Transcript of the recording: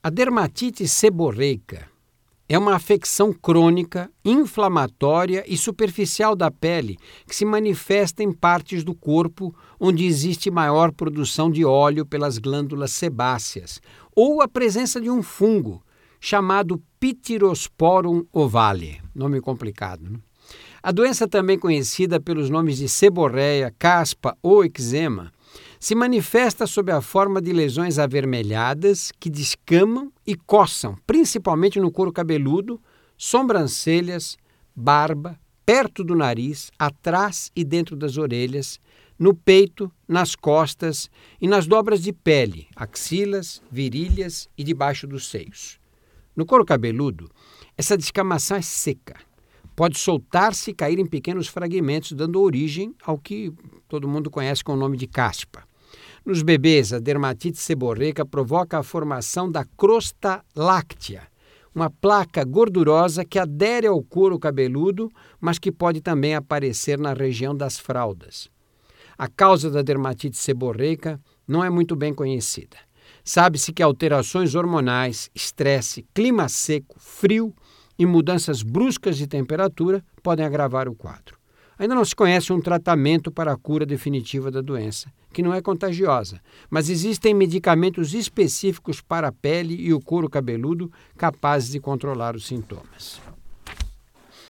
A dermatite seborreica é uma afecção crônica, inflamatória e superficial da pele que se manifesta em partes do corpo onde existe maior produção de óleo pelas glândulas sebáceas ou a presença de um fungo chamado Pityrosporum ovale, nome complicado. Né? A doença também conhecida pelos nomes de seborreia, caspa ou eczema se manifesta sob a forma de lesões avermelhadas que descamam e coçam, principalmente no couro cabeludo, sobrancelhas, barba, perto do nariz, atrás e dentro das orelhas, no peito, nas costas e nas dobras de pele, axilas, virilhas e debaixo dos seios. No couro cabeludo, essa descamação é seca. Pode soltar-se e cair em pequenos fragmentos, dando origem ao que todo mundo conhece com o nome de caspa. Nos bebês, a dermatite seborreica provoca a formação da crosta láctea, uma placa gordurosa que adere ao couro cabeludo, mas que pode também aparecer na região das fraldas. A causa da dermatite seborreica não é muito bem conhecida. Sabe-se que alterações hormonais, estresse, clima seco, frio e mudanças bruscas de temperatura podem agravar o quadro. Ainda não se conhece um tratamento para a cura definitiva da doença, que não é contagiosa, mas existem medicamentos específicos para a pele e o couro cabeludo capazes de controlar os sintomas.